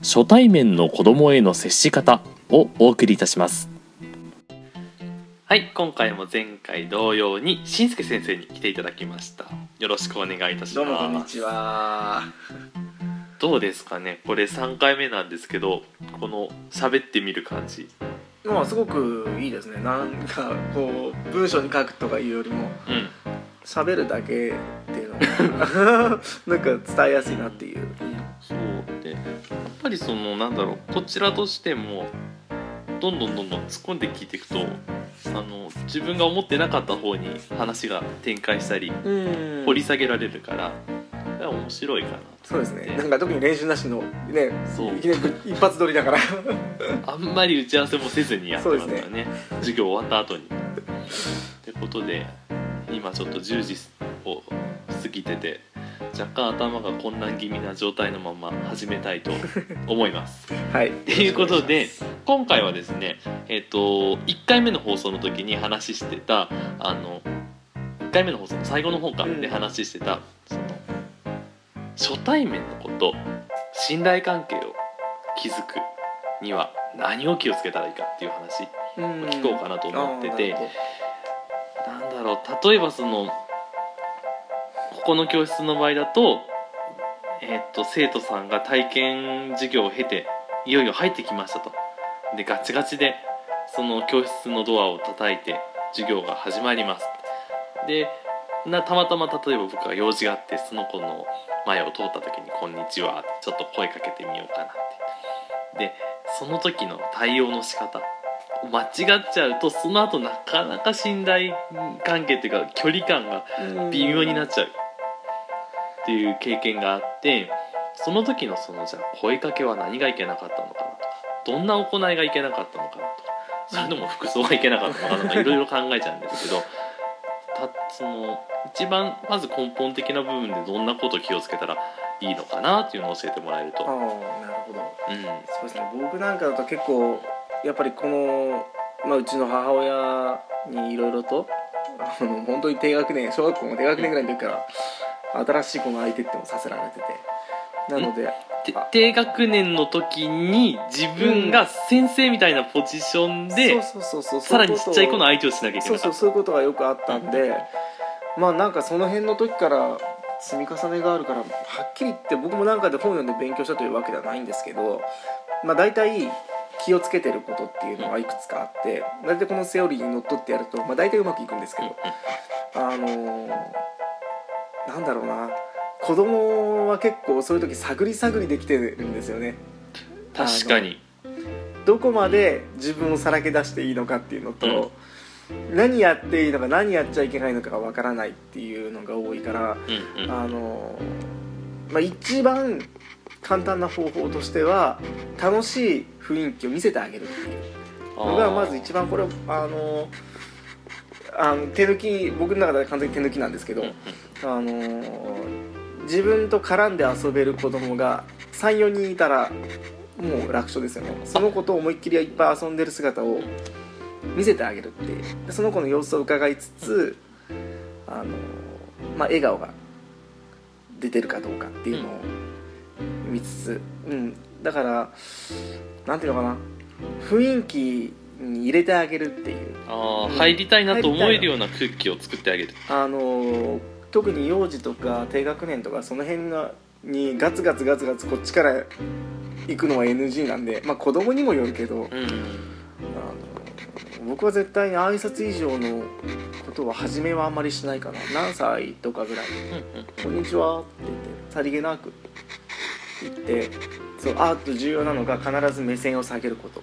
初対面の子供への接し方をお送りいたします。はい今回も前回同様にしんすけ先生に来ていただきました。よろしくお願いいたします。どうもこんにちは。どうですかね？これ3回目なんですけどこの喋ってみる感じまあすごくいいですね。なんかこう文章に書くとかいうよりもうん喋るだけっていうのが なんか伝えやすいなっていう。そうでやっぱりそのなんだろうこちらとしてもどんどんどんどん突っ込んで聞いていくとあの自分が思ってなかった方に話が展開したりうん掘り下げられるから、面白いかなそうですね。なんか特に練習なしのね、そういきなり一発撮りだから。あんまり打ち合わせもせずにやってますからね授業終わった後に。ってことで今ちょっと10時を過ぎてて若干頭が混乱気味な状態のまま始めたいと 思います。はい。ということで今回はですねえっ、と1回目の放送の時に話してたあの1回目の放送の最後の方かうんで話してた、その初対面のこと信頼関係を築くには何を気をつけたらいいかっていう話うん。聞こうかなと思っててあーなんだろう例えばそのここの教室の場合だと,、えっと生徒さんが体験授業を経ていよいよ入ってきましたと。でガチガチでその教室のドアを叩いて授業が始まります。でなたまたま例えば僕が用事があってその子の前を通った時に「こんにちは」ってちょっと声かけてみようかなって。でその時の対応の仕方。間違っちゃうとその後なかなか信頼関係っていうか距離感が微妙になっちゃうっていう経験があってその時のそのじゃあ声かけは何がいけなかったのかなとかどんな行いがいけなかったのかなとかそれでも服装がいけなかったのかなとかいろいろ考えちゃうんですけどたその一番まず根本的な部分でどんなことを気をつけたらいいのかなっていうのを教えてもらえると。ああなるほど。うんそうですね僕なんかだと結構やっぱりこの、まあ、うちの母親にいろいろとあの本当に低学年小学校の低学年ぐらいの時から新しい子の相手ってもさせられててなのでて低学年の時に自分が先生みたいなポジションで、さらにちっちゃい子の相相手をしなきゃいけなかった。そうそういうことがよくあったんで、まあなんかその辺の時から積み重ねがあるからはっきり言って僕もなんかで本読んで勉強したというわけではないんですけどまあ大体気をつけてることっていうのがいくつかあって大体このセオリーにのっとってやると、まあ、大体うまくいくんですけどあのーなんだろうな子供は結構そういう時探り探りできてるんですよね。確かに。どこまで自分をさらけ出していいのかっていうのと、何やっていいのか何やっちゃいけないのかがわからないっていうのが多いから、うんうん。あのまあ、一番簡単な方法としては楽しい雰囲気を見せてあげるっていうのがまず一番これあのあの手抜き僕の中では完全に手抜きなんですけど、うんうん。あの自分と絡んで遊べる子供が34人いたらもう楽勝ですよね。その子と思いっきりいっぱい遊んでる姿を見せてあげるってその子の様子を伺いつつあの、まあ、笑顔が出てるかどうかっていうのを見つつ、うん、だからなんていうのかな。雰囲気に入れてあげるっていう。あー入りたいなと思えるような空気を作ってあげる。あの特に幼児とか低学年とかその辺がにガツガツガツガツこっちから行くのは NG なんでまあ子供にもよるけどうん。あの僕は絶対に挨拶以上のことは初めはあんまりしないかな。何歳とかぐらい。うんうん「こんにちは」って言ってさりげなく言ってそうあと重要なのが必ず目線を下げること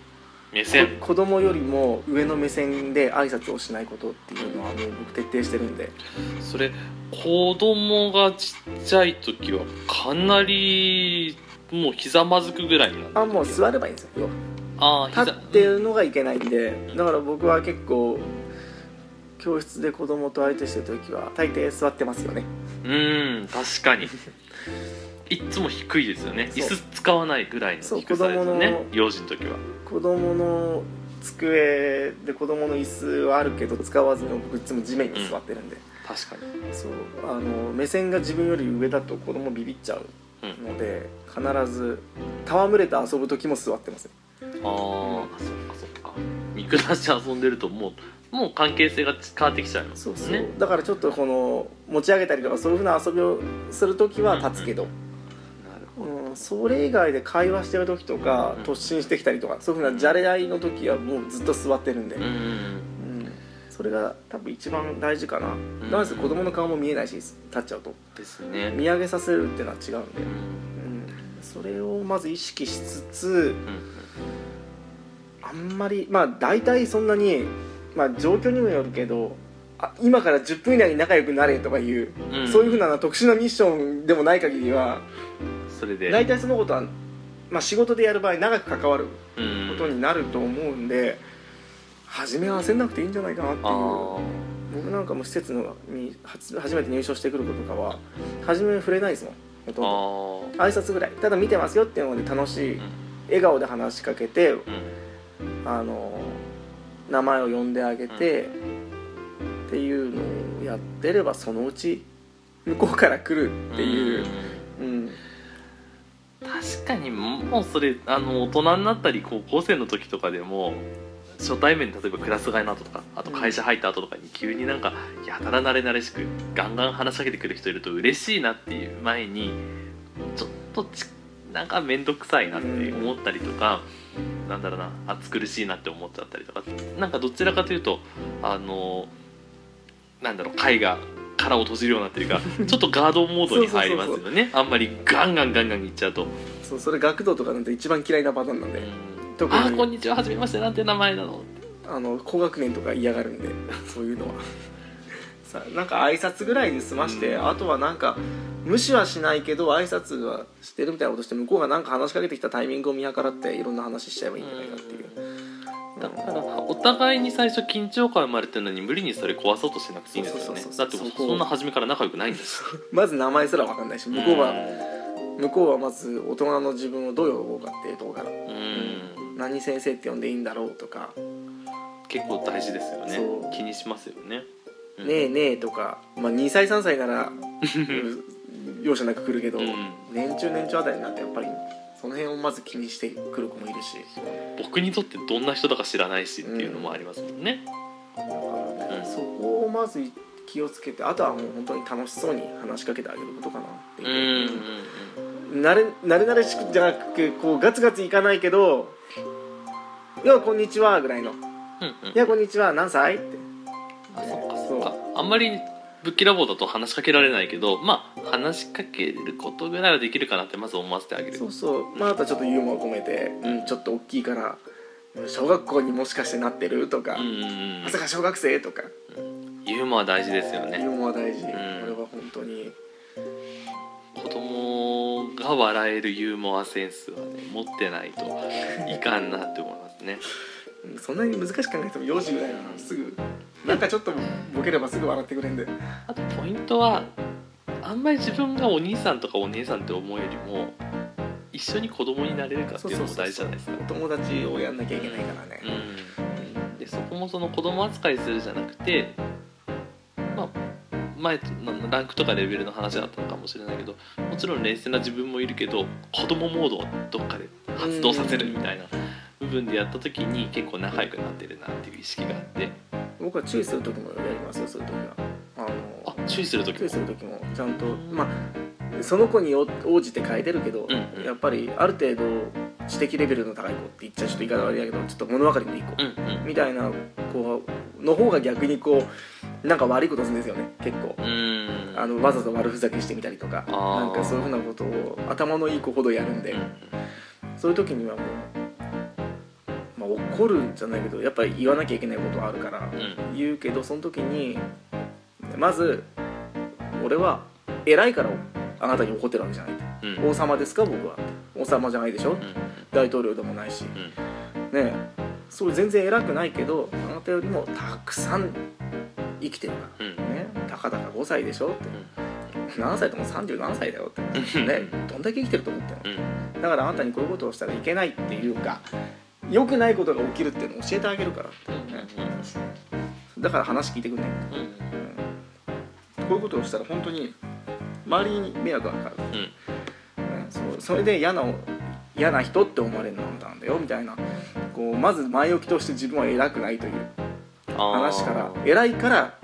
目線。こ子供よりも上の目線で挨拶をしないことっていうのはもう僕徹底してるんで。それ子供がちっちゃい時はかなりもうひざまずくぐらいになってあもう座ればいいんですよああ立ってるのがいけないんでだから僕は結構教室で子供と相手してる時は大抵座ってますよね。うーん確かに いっつも低いですよね。椅そう。子使わないぐらいのそう低さですよね。子供の幼児の時は。子供の机で子供の椅子はあるけど使わずに僕いつも地面に座ってるんで、確かに。そう。あの目線が自分より上だと子供ビビっちゃううん。ので必ず戯れて遊ぶ時も座ってますああそっかそっか。見下して遊んでるともうもう関係性が変わってきちゃいますそうそう、ねだからちょっとこの持ち上げたりとかそういうふうな遊びをする時は立つけど、それ以外で会話してる時とかうん突進してきたりとかそういうふうなじゃれ合いの時はもうずっと座ってるんで、うんうんうん。それが多分一番大事かな、んなぜ子供の顔も見えないし立っちゃうと。ですね。見上げさせるっていうのは違うんで、うんうん、それをまず意識しつつうんあんまりまあ大体そんなにまあ状況にもよるけどあ今から10分以内に仲良くなれとかいう、うん。そういうふうな特殊なミッションでもない限りはそれで。大体そのことは、まあ、仕事でやる場合長く関わるうん。ことになると思うんで、初めは焦んなくていいんじゃないかなっていう。あ僕なんかも施設のに初初めて入所してくる子とかは初め触れないですもんほとんど。挨拶ぐらい。ただ見てますよっていうので楽しいうん。笑顔で話しかけてうん。あの名前を呼んであげて、っていうのをやってればそのうち向こうから来るっていう、うん確かにもうそれあの大人になったり高校生の時とかでも初対面例えばクラス替えの後とかあと会社入った後とかに急になんかやたら慣れ慣れしくガンガン話しかけてくる人いると嬉しいなっていう前にちょっとちなんか面倒くさいなって思ったりとか、なんだろうな暑苦しいなって思っちゃったりとかなんかどちらかというとあのなんだろう貝が殻を閉じるようになってるから ちょっとガードモードに入りますよね。あんまりガンガンガンガンいっちゃうと。そうそれ学童とかなんて一番嫌いなパターンなんで、うん特あーこんににちははじめましてなんて名前なの？あの高学年とか嫌がるんで そういうのは。さなんか挨拶ぐらいで済まして、うん。あとはなんか無視はしないけど挨拶はしてるみたいなことして向こうがなんか話しかけてきたタイミングを見計らっていろんな話しちゃえばいいんじゃないかっていう、だからお互いに最初緊張感生まれてるのに無理にそれ壊そうとしなくていいんですよね。そうそうそうそう。だってそんな初めから仲良くないんです。まず名前すら分かんないし向こうは、向こうはまず大人の自分をどう呼ぼうかっていうところから。うん。何先生って呼んでいいんだろうとか。結構大事ですよね。気にしますよね「ねえねえ」とか、まあ、2歳3歳なら うん容赦なく来るけど、うん。年中年長あたりになってやっぱりその辺をまず気にしてくる子もいるし。僕にとってどんな人だか知らないしっていうのもありますもんね。だからね、うん。そこをまず気をつけてあとはもう本当に楽しそうに話しかけてあげることかなってう。んうんいうう、慣れ慣れ慣れしくじゃなくてこうガツガツいかないけど「いやこんにちは」ぐらいの「うんうんうんいやこんにちは何歳?」って。あそっかそっか。あんまりぶっきらぼうだと話しかけられないけどまあ話しかけることぐらいはできるかなってまず思わせてあげる。そうそう。まああとはちょっとユーモアを込めて、うん、ちょっと大きいから小学校にもしかしてなってるとか、うんうんうん。まさか小学生とか。ユーモア大事ですよね。ユーモア大事、ん。これは本当に。子供が笑えるユーモアセンスはね持ってないといかんなって思いますね。うんそんなに難しく考えても幼児ぐらいはすぐなんかちょっとボケればすぐ笑ってくれんで。あとポイントはあんまり自分がお兄さんとかお姉さんって思うよりも一緒に子供になれるかっていうのも大事じゃないですか。お友達をやんなきゃいけないからね、うん、でそこもその子供扱いするじゃなくてまあ前のランクとかレベルの話だったのかもしれないけどもちろん冷静な自分もいるけど子供モードをどっかで発動させるみたいな部分でやった時に結構仲良くなってるなっていう意識があって僕は注意する時もやりますよそういう時は。あのあ注意する時も。注意する時もちゃんとまあその子に応じて変えてるけど、うんうん。やっぱりある程度知的レベルの高い子って言っちゃちょっと言い方悪いだけどちょっと物分かりのいい子、うんうん。みたいな子の方が逆にこうなんか悪いことするんですよね結構。あのわざと悪ふざけしてみたりとかなんかそういうふうなことを頭のいい子ほどやるんで、うん。そういう時にはもう、まあ、怒るんじゃないけどやっぱり言わなきゃいけないことはあるからうん。言うけどその時にまず俺は偉いからあなたに怒ってるわけじゃないと。うん。王様ですか僕は。王王様じゃないでしょ？うん。大統領でもないし。うん。ねえそう全然偉くないけどあなたよりもたくさん生きてるかうん。らねたかだか5歳でしょ？って。何歳とも37歳だよって。うん。ねどんだけ生きてると思ってんの？うん。だからあなたにこういうことをしたらいけないっていうか良くないことが起きるっていうのを教えてあげるから。って、ね、だから話聞いてくんねうんうん。こういうことをしたら本当に周りに迷惑がかかる、うん。ねそうそれで嫌な嫌な人って思われるのはあなんだよ。みたいな。こうまず前置きとして自分は偉くないという話から偉いから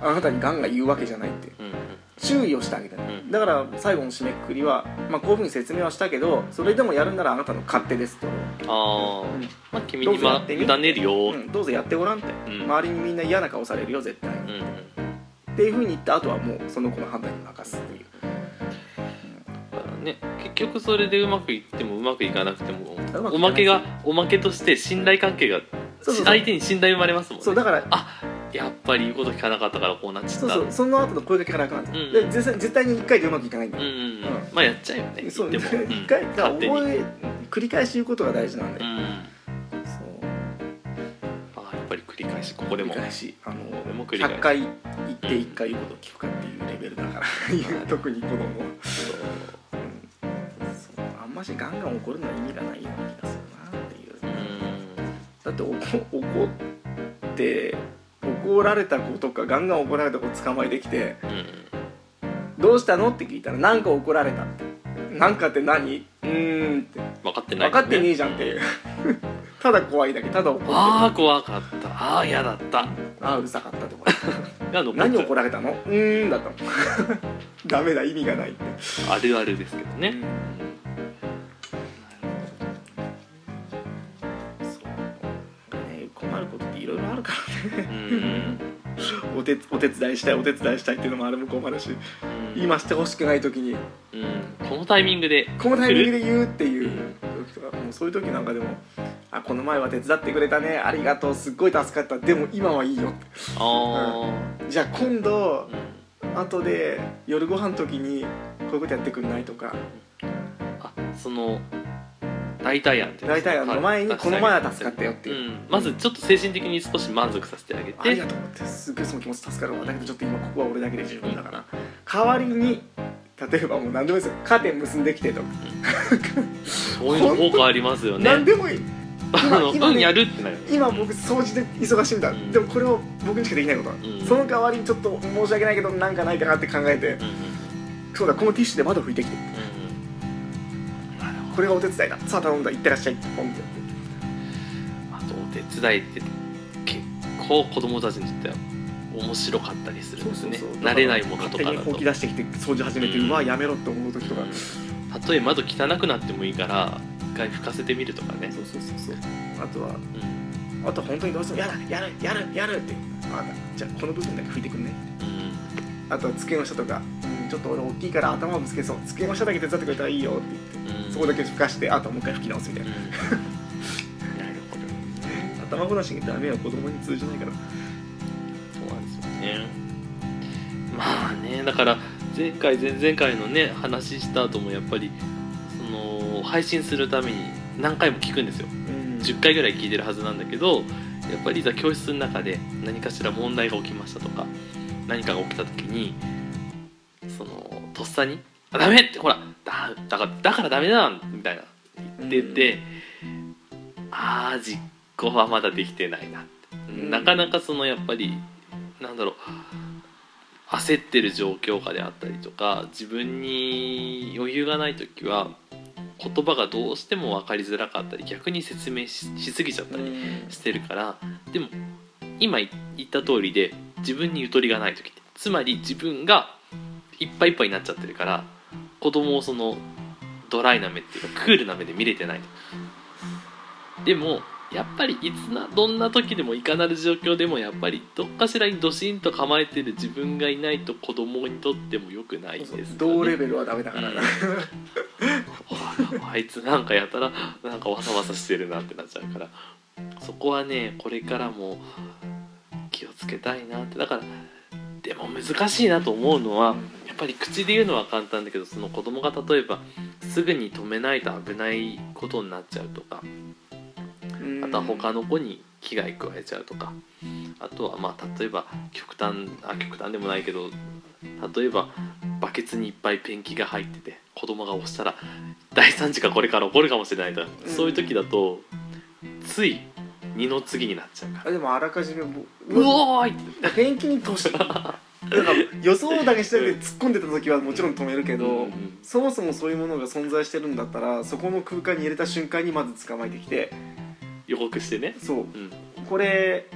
あなたにガンガン言うわけじゃないって。いううん。うん注意をしてあげてる、うん。だから最後の締めくくりは、まあ、こういうふうに説明はしたけどそれでもやるならあなたの勝手ですと、ああうん。まあ君にま委ねるよ。うん。どうぞやってごらんって、うん。周りにみんな嫌な顔されるよ絶対に、うんうん。っていうふうに言った後はもうその子の判断に任すっていう。ね結局それでうまくいってもうまくいかなくてもおまけがおまけとして信頼関係が相手に信頼生まれますもんね。そうだからあやっぱり言うこと聞かなかったからこうなっちゃった。そうそう。その後の声が楽なんですよ、うん。絶対に1回でうまくいかないんだよ、うんうんうん。うん。まあやっちゃうよね。そう。言っても。一回。だから勝手に。覚え繰り返し言うことが大事なんで、うん。そう。あやっぱり繰り返し。ここでも。繰り返し。あのでも繰り返し。100回言って1回言うことを聞くかっていうレベルだから。特に子供。は、そう。うん。そう。あんましガンガン怒るのは意味がないような気がするなっていう。うん。だって怒怒って怒られた子とかガンガン怒られた子捕まえてきてうん「どうしたの?」って聞いたら「なんか怒られた」って「なんかって何?」うーんって分かってない分かってねえじゃんっていう。ただ怖いだけ。ただ怒ってる。ああ怖かった。ああ嫌だった。ああうるさかったとか。何怒られたの？うーんだったのダメだ意味がないって、あるあるですけどね、そう。ね困ることっていろいろあるからね。うん。お手お手伝いしたいお手伝いしたいっていうのもあれも困るし。うん。今してほしくない時に。うん。このタイミングでこのタイミングで言うっていう。時とかもうそういう時なんかでも「あこの前は手伝ってくれたねありがとうすっごい助かったでも今はいいよ」ってあじゃあ今度あ、うん後で夜ご飯の時にこういうことやってくんないとか。あその代替案っていうんですか代替案の前にはいこの前は助かったよってういう、ん、まずちょっと精神的に少し満足させてあげて。ありがとうってすっごいその気持ち助かるわ。だけどちょっと今ここは俺だけで十分だから。代わりに例えばもう何でもいいですよ。カーテン結んできてとか、そういうの効果ありますよね。何でもいい。あの今ねうんやるってなる今僕掃除で忙しいんだ、うん。でもこれを僕にしかできないこと、ん。その代わりにちょっと申し訳ないけどなんかないかなって考えて、うんうん。そうだこのティッシュで窓拭いてきて。これがお手伝いだ。さあ頼んだ行ってらっしゃい。ポンって。あとお手伝いって結構子供たちにとっては面白かったりするんですね。慣れないものとかだと。勝手にき出してきて掃除始めて、ううん。わやめろって思う時とか、たとえ窓汚くなってもいいから一回拭かせてみるとかね。そうそうそうそう。あとはうん。あと本当にどうしてもやるやるやるやるって。あじゃあこの部分だけ拭いてくんね。うん。あとは机の下とか、うん、ちょっと俺大きいから頭ぶつけそう。机の下だけ手伝ってくれたらいいよって言って、うん。そこだけ拭かしてあともう一回拭き直すみたいな、うん。なるほど頭ごなしにダメは子供に通じないからね。まあねだから前回前々回のね話した後もやっぱりその配信するために何回も聞くんですよ。うん。10回ぐらい聞いてるはずなんだけどやっぱりいざ教室の中で何かしら問題が起きましたとか何かが起きた時にそのとっさに「あダメ!」ってほらだだからだからダメだみたいな言ってて、ああ実行はまだできてないなって、ん。なかなかそのやっぱりなんだろう。焦ってる状況下であったりとか自分に余裕がない時は言葉がどうしても分かりづらかったり逆に説明ししすぎちゃったりしてるからでも今言った通りで自分にゆとりがない時ってつまり自分がいっぱいいっぱいになっちゃってるから子供をそのドライな目っていうかクールな目で見れてないでもやっぱりいつなどんな時でもいかなる状況でもやっぱりどっかしらにドシンと構えてる自分がいないと子供にとっても良くないですよね。同レベルはダメだから。な、あいつなんかやたらなんかわさわさしてるなってなっちゃうから。そこはねこれからも気をつけたいなって。だからでも難しいなと思うのはやっぱり口で言うのは簡単だけどその子供が例えばすぐに止めないと危ないことになっちゃうとかうんあとは他の子に危害加えちゃうとか。あとはまあ例えば極端あ極端でもないけど例えばバケツにいっぱいペンキが入ってて子供が押したら大惨事がこれから起こるかもしれないと。か、うん。そういう時だとつい二の次になっちゃうから。あでもあらかじめもうおーい！ペンキに通し だから予想だけしてて突っ込んでた時はもちろん止めるけど、うんうん。そもそもそういうものが存在してるんだったらそこの空間に入れた瞬間にまず捕まえてきて予告してね。そう。うん。これ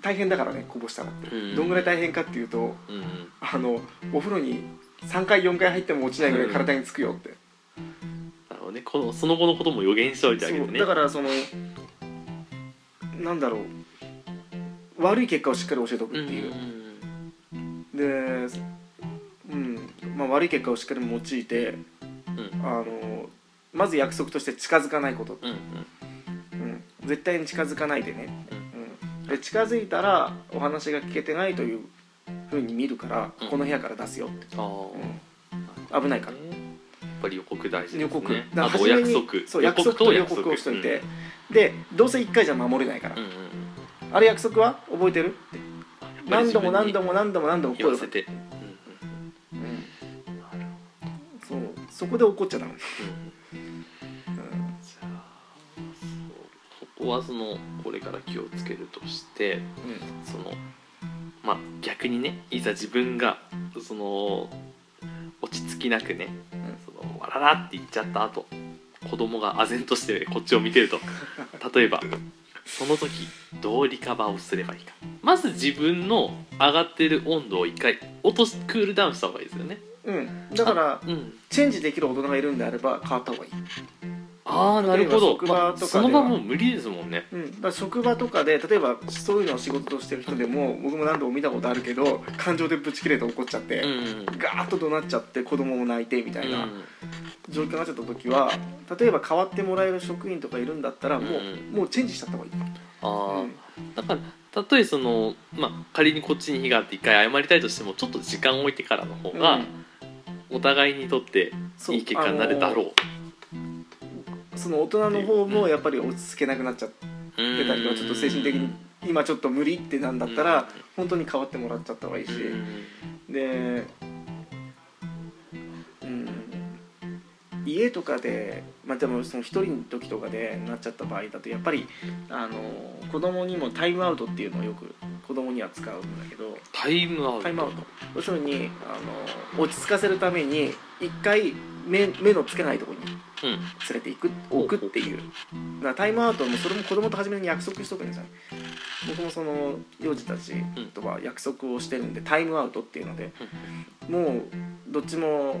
大変だからねこぼしたらって、うん。どんぐらい大変かっていうとうんうん。あのお風呂に3回4回入っても落ちないぐらい体につくよって、なるほどね。このその後のことも予言しておいてあげてね。だからそのなんだろう。悪い結果をしっかり教えておくっていう、で、うん。まあ、悪い結果をしっかり用いてうんうん。あのまず約束として近づかないこと、うんうんうん、絶対に近づかないでね、うん、で近づいたらお話が聞けてないというふうに見るから、うん。この部屋から出すよって、ああうん、危ないから。ねやっぱり予告大事ですね。予告。だからあとお初めに約束。そう約束と予告をしといて、でどうせ1回じゃ守れないから、うんうんうん。あれ約束は？覚えてる？ってやっぱり何度も何度もも何度も何度も言わせて。うんうんうん。そう。そこで怒っちゃダメ、うんこはそのこれから気をつけるとしてそのまあ逆にねいざ自分がその落ち着きなくね、そのわららって言っちゃった後子供が唖然としてこっちを見てると 例えばその時どうリカバーをすればいいか。まず自分の上がってる温度を一回落としクールダウンした方がいいですよね。うん、うん、だからうん。チェンジできる大人がいるんであれば変わった方がいい、ああなるほど、職場まあ、とかでは。その場もう無理ですもんね。うん、だ職場とかで例えばそういうのを仕事としてる人でも僕も何度も見たことあるけど感情でぶち切れて怒っちゃって、うんガーッと怒鳴っちゃって子供も泣いてみたいなうん。状況になっちゃった時は例えば変わってもらえる職員とかいるんだったらもう,、うん。もうチェンジしちゃった方がいい、あだからたとえその、まあ、仮にこっちに非があって一回謝りたいとしてもちょっと時間を置いてからの方が、うん。お互いにとっていい結果になるだろうその大人の方もやっぱり落ち着けなくなっちゃって出たりとかちょっと精神的に今ちょっと無理ってなんだったら本当に変わってもらっちゃった方がいいし、でうん。家とかでまあでもその一人の時とかでなっちゃった場合だとやっぱりあの子供にもタイムアウトっていうのをよく子供には使うんだけど。タイムアウト。タイムアウト。要するにあの落ち着かせるために一回目目のつけないところにうん連れていく置くっていう。だからタイムアウトもそれも子供と初めに約束しとくんですよね。僕もその幼児たちとは約束をしてるんでタイムアウトっていうのでもうどっちも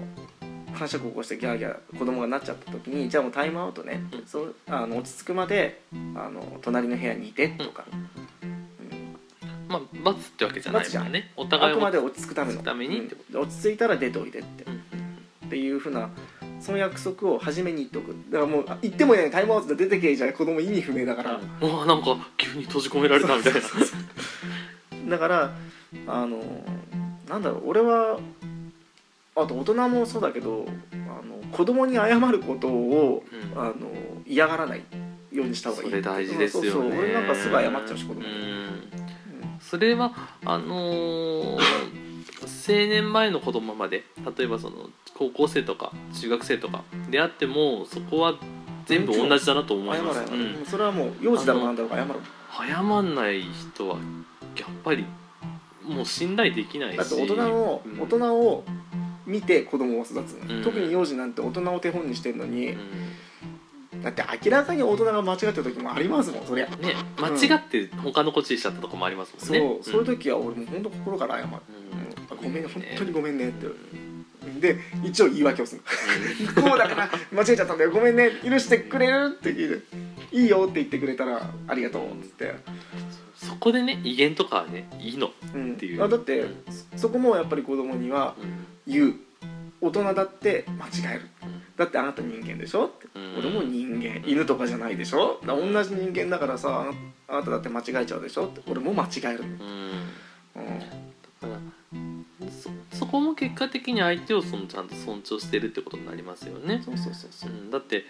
感触を起こしてギャーギャー子供がなっちゃった時にじゃあもうタイムアウトね、うん。そうあの落ち着くまであの隣の部屋にいてとか、うん。まあ罰ってわけじゃないもんね。おあ互いをくまで落ち着くための。ためにうん。落ち着いたら出ておいでって、うん。っていうふうなその約束を初めに言っておく。だからもうあ言ってもいないタイムアウトで出てけじゃ子供意味不明だから、うわなんか急に閉じ込められたみたいな。だからあのなんだろう。俺はあと大人もそうだけどあの子供に謝ることを、うん。あの嫌がらないようにした方がいい。それ大事ですよね。そうそう俺なんかすぐ謝っちゃうし子供うに、ん。それはあのー青年前の子供まで例えばその高校生とか中学生とかであってもそこは全部同じだなと思います、うん。それはもう幼児だろうなんだろうか謝る謝んない人はやっぱりもう信頼できないし。だって大人を、うん。大人を見て子供を育つの、うん。特に幼児なんて大人を手本にしてるのに、うん。だって明らかに大人が間違ってる時もありますもんそりゃ、ね間違って他の子ちしちゃったとこもありますもんそう、ねそういう時は俺もう本当心から謝る、ごめん本当にごめんねって。うんで一応言い訳をする。こうだから間違えちゃったんだよ。ごめんね。許してくれるって言う。いいよって言ってくれたらありがとうっつって、そこでね威厳とかはねいいの、うんっていう。あだってうんそこもやっぱり子供にはうん。言う。大人だって間違える。うん。だってあなた人間でしょ俺も人間。犬とかじゃないでしょ。同じ人間だからさあなただって間違えちゃうでしょって。俺も間違える、うん。うんここも結果的に相手をそのちゃんと尊重してるってことになりますよね、そうそうそうそう。う、ん、だって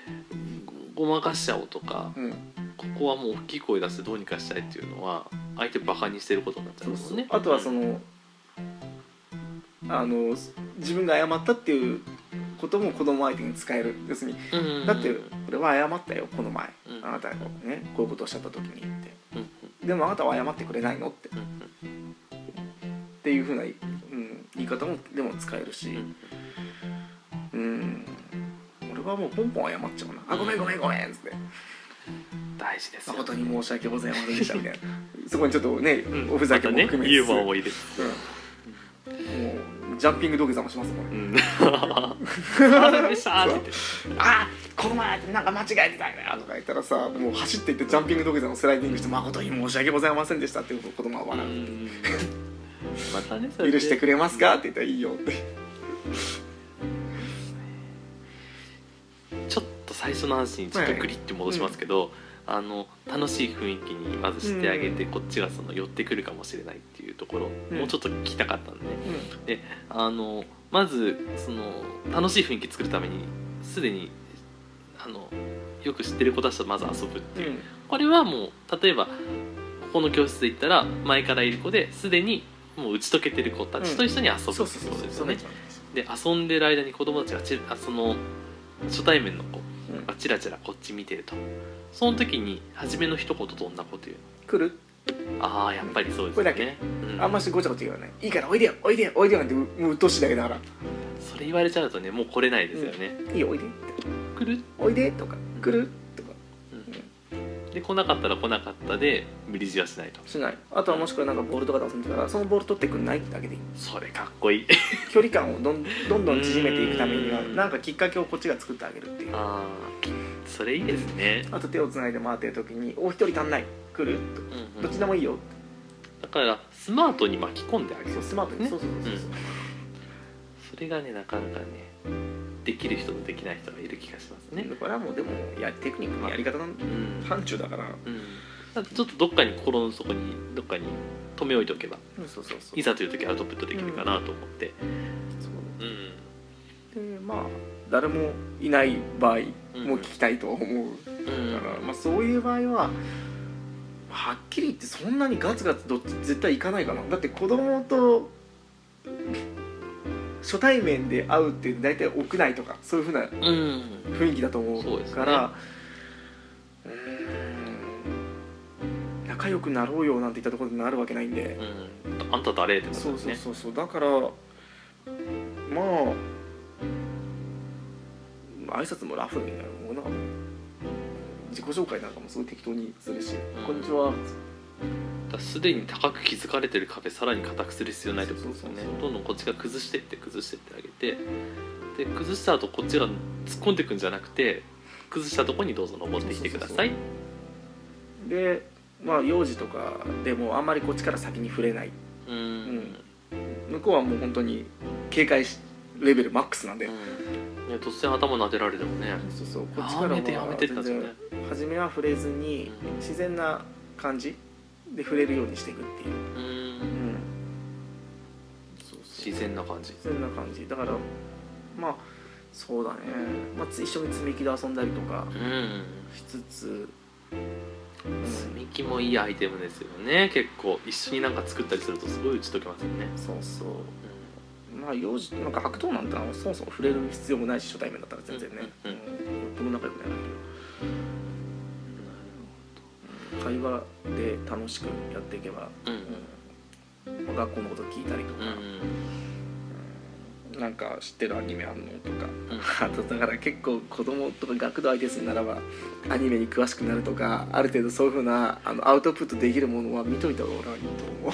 ごごまかしちゃおうとかうん、ここはもう大きい声出してどうにかしたいっていうのは相手バカにしてることになっちゃそううもんね。そうあとはその、あの自分が謝ったっていうことも子供相手に使える。要するにうん。だって俺は謝ったよこの前、うん。あなたがねこういうことをおっしゃった時にって。うん。でもあなたは謝ってくれないのって。っうん。ていうふうな、うん、言い方もでも使えるし。うん。うん。俺はもうポンポン謝っちゃうな「あごめんごめんごめん」っつって。大事ですよ誠に申し訳ございませんでしたみたいな。そこにちょっとね、うん。おふざけも含めねユーモアもも入れてもうジャンピング土下座もしますもん。ねうん。あダメでしたーって言って「あこの前なんか間違えてたんだよ」とか言ったらさもう走っていってジャンピング土下座のスライディングして「誠に申し訳ございませんでした」って子供は笑ううんまたねそれで。許してくれますか?」って言ったら「いいよ」って。ちょっと最初の話にちょっとグリッて戻しますけど、あの楽しい雰囲気にまずしてあげて、こっちがその寄ってくるかもしれないっていうところ、うん。もうちょっと聞きたかったんでね。あのまずその楽しい雰囲気作るためにすでにあのよく知ってる子たちとまず遊ぶっていう、これはもう例えばここの教室で言ったら前からいる子ですでにもう打ち解けてる子たちと一緒に遊ぶってことですよね。で遊んでる間に子供たちがちあその初対面の子うん。がチラチラこっち見てると。その時に初めの一言どんなこと言う来る？ああやっぱりそうですこれだよね、うん。あんましごちゃごちゃ言わない。いいからおいでよおいでよおいでよなんてもう鬱陶しいだけだからそれ言われちゃうとねもう来れないですよね、いいよおいでって。来る？おいでとか。来る？で来なかったら来なかったで無理強いはしないと。しない。あとはもしくはなんかボールとかで遊んでたらそのボール取ってくんないだけでいい。それかっこいい。距離感をどん どんどん縮めていくためにはうん。なんかきっかけをこっちが作ってあげるっていう。ああそれいいですね、あと手をつないで回ってる時に「お一人足んない。来る?」とうんうんどっちでもいいよ」だからスマートに巻き込んであげる。そうスマートに、ね。そうそうそうそう、それがねなかなかねできる人とできない人がいる気がしますね。これはもうでもやテクニックのやり方のうん。範疇だから。うん。だからちょっとどっかに心の底にどっかに止め置いておけばそうそうそう。いざという時アウトプットできるかなと思って。そううん。でまあ誰もいない場合も聞きたいとは思う、うん。だから、まあ、そういう場合ははっきり言ってそんなにガツガツどっち絶対行かないかな。だって子供と初対面で会うって大体屋内とかそういうふうなうん。雰囲気だと思そうからうーん仲良くなろうよなんて言ったところでなるわけないんで、うん。あんた誰ってことね。そうそうそうだからまあ挨拶もラフにねもうなもう自己紹介なんかもすごい適当にするし「うん。こんにちは」すでに高く築かれてる壁さらに硬くする必要ないってことですよね。どんどんこっちが崩してって崩してってあげてで崩した後こっちが突っ込んでいくんじゃなくて崩したとこにどうぞ登ってきてください。でまあ幼児とかでもあんまりこっちから先に触れない。うん。うん。向こうはもう本当に警戒しレベルマックスなんで、ね、突然頭撫でられてもね。そうそう。こっちからやめてやめてってな全っちゃうね然初めは触れずにうん。自然な感じで触れるようにしていくっていう、うん。うん、そうそう自然な感じ。自然な感じ。だからまあそうだね、まあ、つ一緒に積み木で遊んだりとかうん。しつつ、うん積み木もいいアイテムですよね。結構一緒になんか作ったりするとすごい打ち解けますよね。そうそう。まあ幼児なんか悪党なんてのはそもそも触れる必要もないし初対面だったら全然ね、うんうんうんよっぽど仲良くなら会話で楽しくやっていけば、うんうん。まあ学校のこと聞いたりとか、うんなんか知ってるアニメあんのとか、うん。あとだから結構子供とか学童相手するならばアニメに詳しくなるとかある程度そういうふうなあのアウトプットできるものは見といた方が俺はいいと思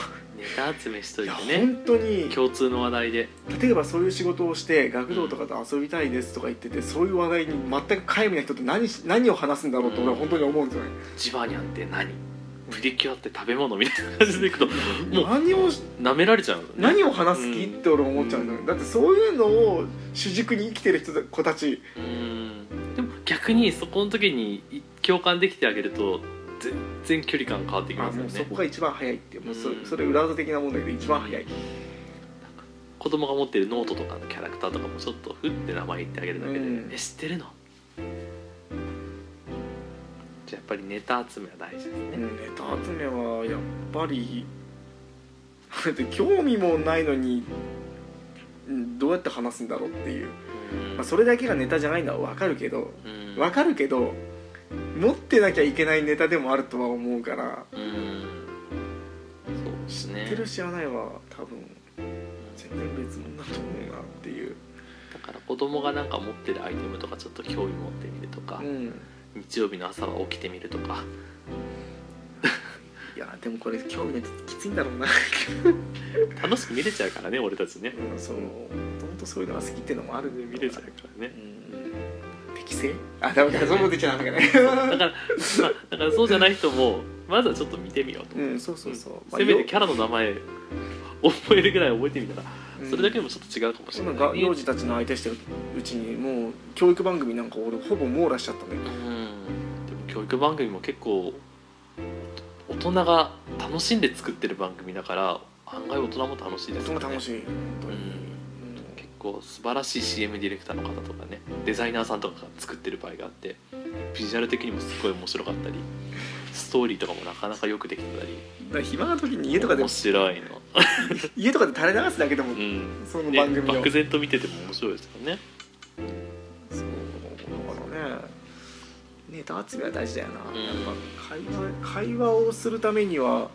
ネタ集めしとういてね。本当に。共通の話題で。例えばそういう仕事をして学童とかと遊びたいですとか言っててそういう話題に全く皆無な人って何し何を話すんだろうと俺は本当に思うんですよね、ジバニャンって何？プリキュアって食べ物みたいな感じでいくともう何を舐められちゃう。のね何を話す気って俺思っちゃうんだよ、だってそういうのを主軸に生きてる人子たち。うん。でも逆にそこの時にい共感できてあげると全然距離感変わってきあますよね。もうそこが一番早いっていうもうそそれ裏技的なもんだけど一番早い、言子供が持ってるノートとかのキャラクターとかもちょっとふって名前言ってあげるだけで「うん。え知ってるの?」じゃあやっぱりネタ集めは大事ですね、うんネタ集めはやっぱりだって興味もないのにうんどうやって話すんだろうっていう、うん。まあ、それだけがネタじゃないのは分かるけどうん。分かるけど持ってなきゃいけないネタでもあるとは思うから。うん。そうですね。知ってる知らないは多分。全然別物だと思うなっていう、だから子供がなんか持ってるアイテムとかちょっと興味持ってみるとか、うん、日曜日の朝は起きてみるとか。いやでもこれ興味ないときついんだろうな、楽しく見れちゃうからね俺たちね。うん、そう。もともとそういうのが好きっていうのもあるんで見れちゃうからね。うん適正あダメだそういうこと言っちゃダメだね。だから、まあ、だからそうじゃない人もまずはちょっと見てみようと、うんそうそうそう、まあせめてキャラの名前覚えるぐらい覚えてみたらうん。それだけでもちょっと違うかもしれない、なんか幼児たちの相手してるうちにもう教育番組なんか俺ほぼ網羅しちゃったねうん。でも教育番組も結構大人が楽しんで作ってる番組だから案外大人も楽しいですよね。とても楽しい本当に、うん結構素晴らしい CM ディレクターの方とかねデザイナーさんとかが作ってる場合があってビジュアル的にもすごい面白かったりストーリーとかもなかなかよくできてたり暇な時に家とかで面白いの。家とかで垂れ流すだけでも、うん。そのね番組を、漠然と見てても面白いですよね。そうだからね。ネタ集めは大事だよな、ん。やっぱ会話会話をするためには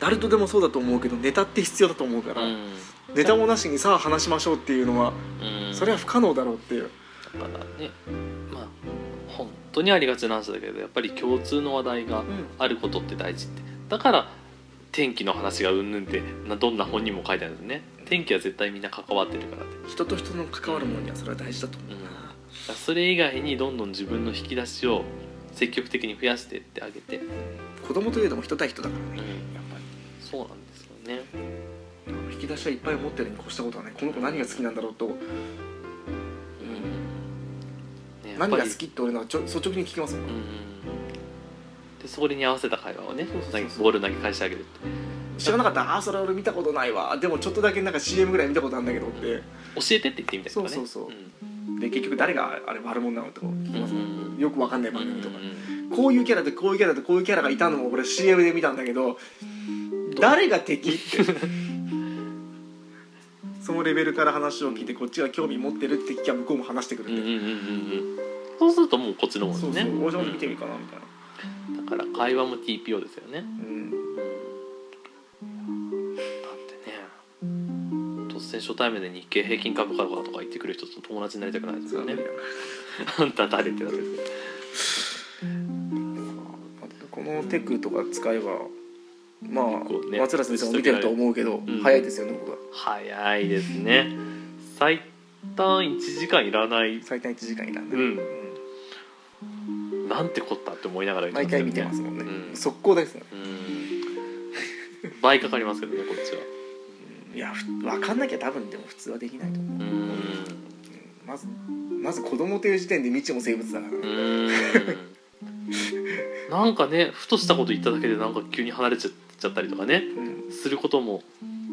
誰とでもそうだと思うけどネタって必要だと思うから、うんネタもなしにさあ話しましょうっていうのは、うん。それは不可能だろうっていう。だからねまあ本当にありがちな話だけどやっぱり共通の話題があることって大事って。だから天気の話がうんぬんってなどんな本にも書いてあるんですね。天気は絶対みんな関わってるからって。人と人の関わるものにはそれは大事だと思うな、だからそれ以外にどんどん自分の引き出しを積極的に増やしてってあげて、子供といえども人対人だからね、うん、やっぱそうなんですよねき出しはいっぱい持ってるに越したことはない。この子何が好きなんだろうと、うん。ね何が好きって俺のはちょ率直に聞きますもん、うんでそれに合わせた会話をねそうそうそう。投げボール投げ返してあげるって。知らなかった。ああーそれ俺見たことないわ。でもちょっとだけなんか CM ぐらい見たことあるんだけどって。教えてって言ってみたりとかね。そうそうそう。うん。で結局誰があれ悪者なのとか。聞きますもん、うん。よくわかんない番組とか、うんこういうキャラとこういうキャラとこういうキャラがいたのも俺 CM で見たんだけど誰が敵って そのレベルから話を聞いてこっちが興味持ってるって聞きゃ向こうも話してくるんで、うんうんうんうんうん。そうするともうこっちのもんそうですねそう大島見てみるかなみたいな、だから会話も TPO ですよね。うん、だってね突然初対面で日経平均株価とか言ってくる人と友達になりたくないですよね。あんた誰ってなってる。このテクとか使えばまあ、ね松浦先生も見てると思うけど、うん。早いですよね僕は。早いですね。最短1時間いらない。最短1時間いらんで、うん。なんてこったって思いながら毎回見てますもんね、うん。速攻ですね。うん。倍かかりますけどねこっちは。いやふ分かんなきゃ多分でも普通はできないと思う、まずまず子供という時点で未知も生物だから、うーん。なんかねふとしたこと言っただけでなんか急に離れちゃっちゃったりとかねうん。することも、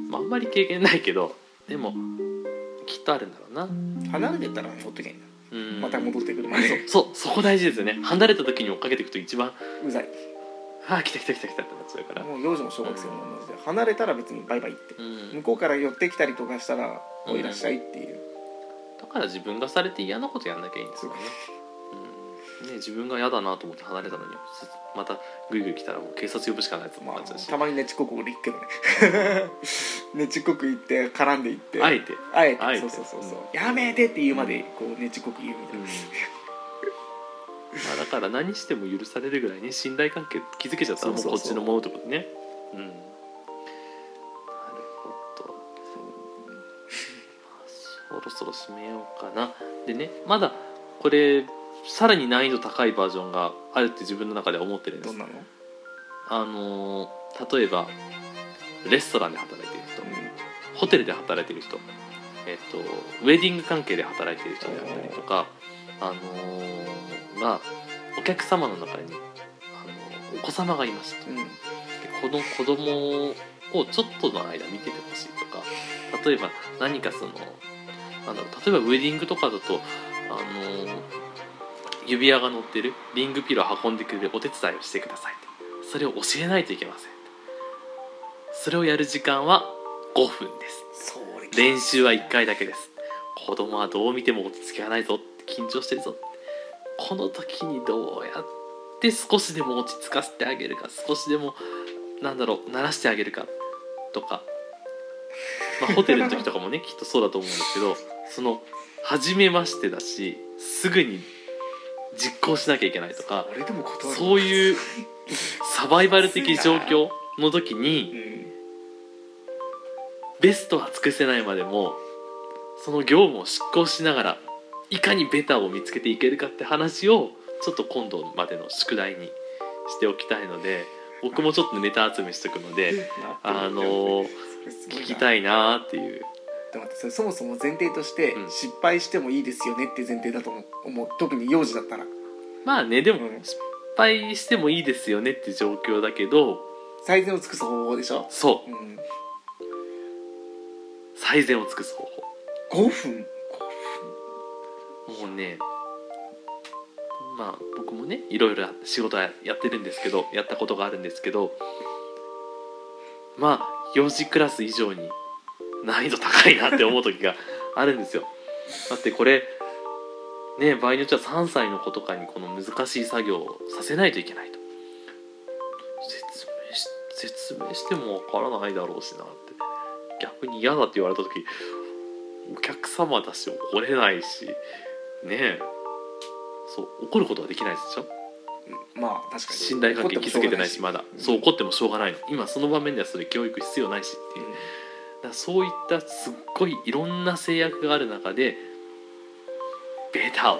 まあ、あんまり経験ないけどでもきっとあるんだろうな、離れてったらほっとけんだうん、また戻ってくるまで。そうそこ大事ですよね。離れた時に追っかけていくと一番うざい。ああ来た来た来た来たってなっちゃうから、もう幼児も小学生も同じで離れたら別にバイバイって。うん。向こうから寄ってきたりとかしたら「おいらっしゃい」っていう。だから自分がされて嫌なことやんなきゃいいんですよね,、うん、ね自分が嫌だなと思って離れたのにまたグイグイ来たらもう警察呼ぶしかないと思まあっちゃうし、たまにねちっこく俺行くけどね。ねちっこく行って絡んでいって。あえて？あえて。あえて。そうそうそうそう。やめてって言うまでこうねちっこく言うみたいな、まあ、だから何しても許されるぐらいね信頼関係築けちゃったらもうこっちのものってことねうん。なるほど。まあそろそろ締めようかな。でねまだこれさらに難易度高いバージョンがあるって自分の中では思ってるんです。どんなの、あのー例えばレストランで働いている人。ホテルで働いている人、えっとウェディング関係で働いている人であったりとか、あのーがお客様の中に、あのーお子様がいましたと。うん。でこの子供をちょっとの間見ててほしいとか例えば何かそのなんだろう例えばウェディングとかだとあの指輪が乗ってるリングピロー運んでくれるお手伝いをしてください。それを教えないといけません。それをやる時間は5分です。練習は1回だけです。子供はどう見ても落ち着きがないぞ。緊張してるぞ。この時にどうやって少しでも落ち着かせてあげるか。少しでもなんだろう慣らしてあげるか。とか、まあ、ホテルの時とかもね きっとそうだと思うんですけどその初めましてだしすぐに実行しなきゃいけないとかそういうサバイバル的状況の時うにんベストは尽くせないまでもその業務を執行しながらいかにベタを見つけていけるかって話をちょっと今度までの宿題にしておきたいので僕もちょっとネタ集めしておくのであのー聞きいたいなーっていうでも待ってそもそも前提としてうん。失敗してもいいですよねっていう前提だと思う。思う。特に幼児だったら。まあねでもうん。失敗してもいいですよねって状況だけど最善を尽くす方法でしょ、そう。うん、最善を尽くす方法。5分？もうねまあ僕もねいろいろ仕事はやってるんですけどやったことがあるんですけどまあ幼児クラス以上に難易度高いなって思う時があるんですよ。だってこれね場合によっては3歳の子とかにこの難しい作業をさせないといけないと。説明し説明してもわからないだろうしなって。逆に嫌だって言われた時お客様だし怒れないし。ねえそう怒ることはできないでしょまあ確かに。信頼関係築けてないしまだ。うんそう怒ってもしょうがないの。今その場面ではそれ教育必要ないしっていう。だからそういったすっごいいろんな制約がある中でベタを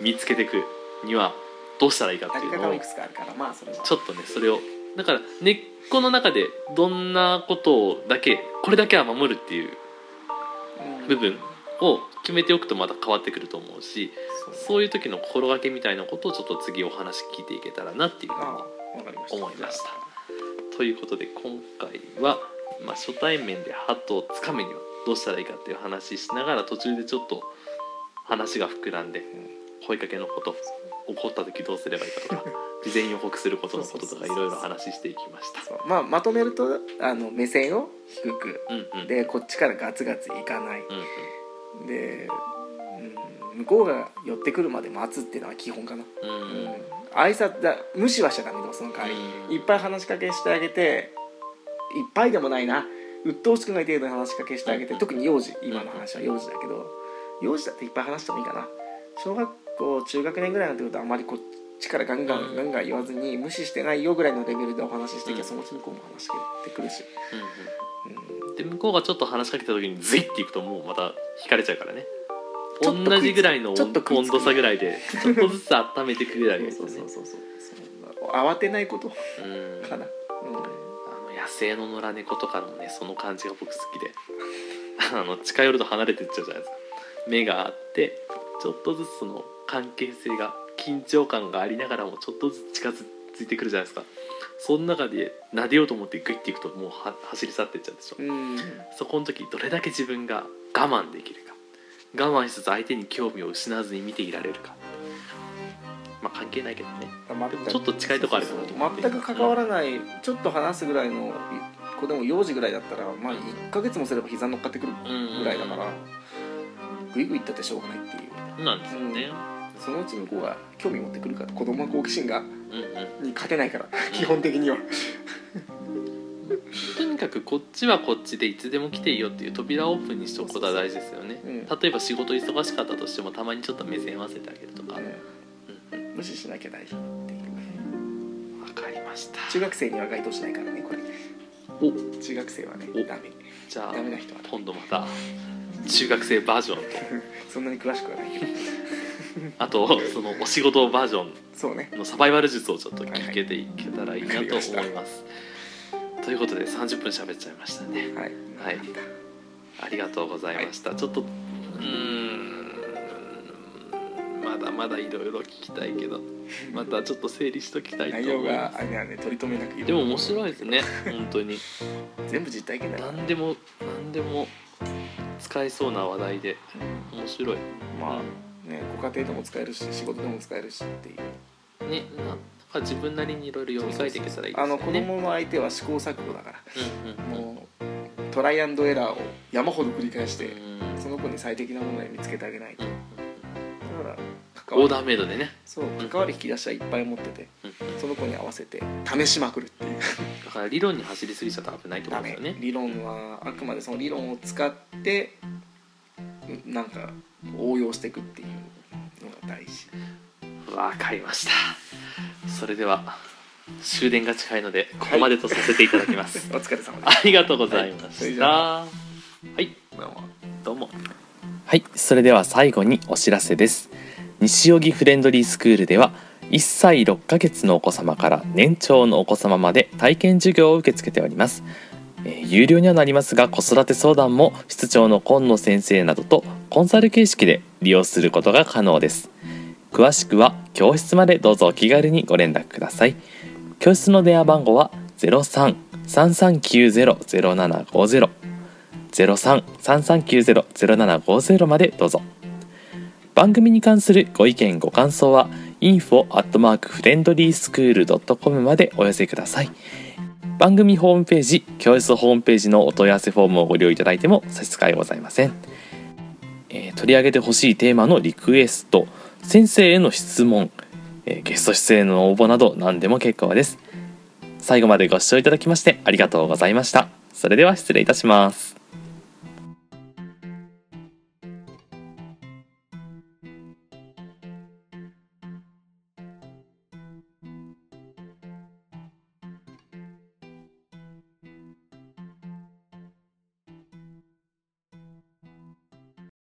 見つけていくにはどうしたらいいかっていうのをちょっとねそれをだから根っこの中でどんなことをだけこれだけは守るっていううん。部分を決めておくとまた変わってくると思うしそういう時の心がけみたいなことをちょっと次お話聞いていけたらなっていうふうに思いました。ということで今回は、まあ、初対面でハットをつかむにはどうしたらいいかっていう話しながら途中でちょっと話が膨らんで声かけのこと怒った時どうすればいいかとか 事前予告することのこととかいろいろ話していきました。まあまとめるとあの目線を低く。うんうん。でこっちからガツガツいかない。うんで、うん、向こうが寄ってくるまで待つっていうのは基本かな、うんうん。うん、挨拶だ無視はしちゃダメでもその代わり、うん。いっぱい話しかけしてあげていっぱいでもないな。鬱陶しくない程度に話しかけしてあげて、うん特に幼児今の話は幼児だけど幼児だっていっぱい話してもいいかな。小学校中学年ぐらいになってくるとあんまりこっちからガンガン、うん。ガンガン言わずに無視してないよぐらいのレベルでお話ししてきゃ、うん。そのうち向こうも話しかけてくるし、うんうんで向こうがちょっと話しかけた時にズイッていくともうまた引かれちゃうからね。同じぐらいの温度差ぐらいでちょっとずつ温めてくぐらいですそうそうそうそうそう。慌てないこと。うん。かな、うん野生の野良猫とかのねその感じが僕好きで。あの近寄ると離れてっちゃうじゃないですか。目があってちょっとずつその関係性が緊張感がありながらもちょっとずつ近づいてくるじゃないですか。その中で撫でようと思ってグイッていくともうは走り去ってっちゃうでしょ。うん。そこの時どれだけ自分が我慢できるか。我慢しつつ相手に興味を失わずに見ていられるか。まあ関係ないけどね全くちょっと近いとこあるかな全く関わらないちょっと話すぐらいの子でも幼児ぐらいだったらまあ1ヶ月もすれば膝乗っかってくるぐらいだからグイグイいったってしょうがないっていう。なんですよね。そのうち向こうが興味持ってくるから子供は好奇心がうんうん。に勝てないから基本的には。とにかくこっちはこっちでいつでも来ていいよっていう扉をオープンにしておくことは大事ですよね。うん。例えば仕事忙しかったとしてもたまにちょっと目線合わせてあげるとか、うん。うん無視しなきゃ大事っした。中学生には該当しないからねこれ。お。中学生はねお。ダメ。じゃあダメな人は今度また中学生バージョン。と そんなに詳しくはない。け どあとそのお仕事バージョンそうね。のサバイバル術をちょっと聞けていけたらいいなと思います。はいはいということで30分喋っちゃいましたね。はい。はい。ありがとうございました。ちょっとうーん。まだまだいろいろ聞きたいけどまたちょっと整理しときたいと内容思いまがあれなんで取り留めなくす。でも面白いですね本当に。全部実体験だから。何でも何でも使えそうな話題で面白い。まあねご家庭でも使えるし仕事でも使えるしっていう。ねなんか自分なりにいろいろ読み替えていけたらいいですあね。の子供の相手は試行錯誤だから。うんうんうん。もうトライアンドエラーを山ほど繰り返してうん。その子に最適なものを見つけてあげないと。うん。だからオーダーメイドでね、そう関わる引き出しはいっぱい持っててうん。その子に合わせて試しまくるっていう。だから理論に走りすぎちゃったら危ないってこダメとですよね。理論はあくまでその理論を使ってうんなんか応用していくっていうのが大事。わかりました。それでは終電が近いのでここまでとさせていただきます、お疲れ様でありがとうございまはいそれじしたゃはい。すどうもどうも。はい、それでは最後にお知らせです。西荻フレンドリースクールでは、1歳6ヶ月のお子様から年長のお子様まで体験授業を受け付けております。えー有料にはなりますが、子育て相談も室長の今野先生などとコンサル形式で利用することが可能です。詳しくは教室までどうぞお気軽にご連絡ください。教室の電話番号は03-3390-0750 03-3390-0750までどうぞ番組に関するご意見ご感想は info.friendlyschool.com までお寄せください。番組ホームページ教室ホームページのお問い合わせフォームをご利用いただいても差し支えございません、えー取り上げてほしいテーマのリクエスト先生への質問、えーゲスト出演の応募など何でも結構です。最後までご視聴いただきましてありがとうございました。それでは失礼いたします。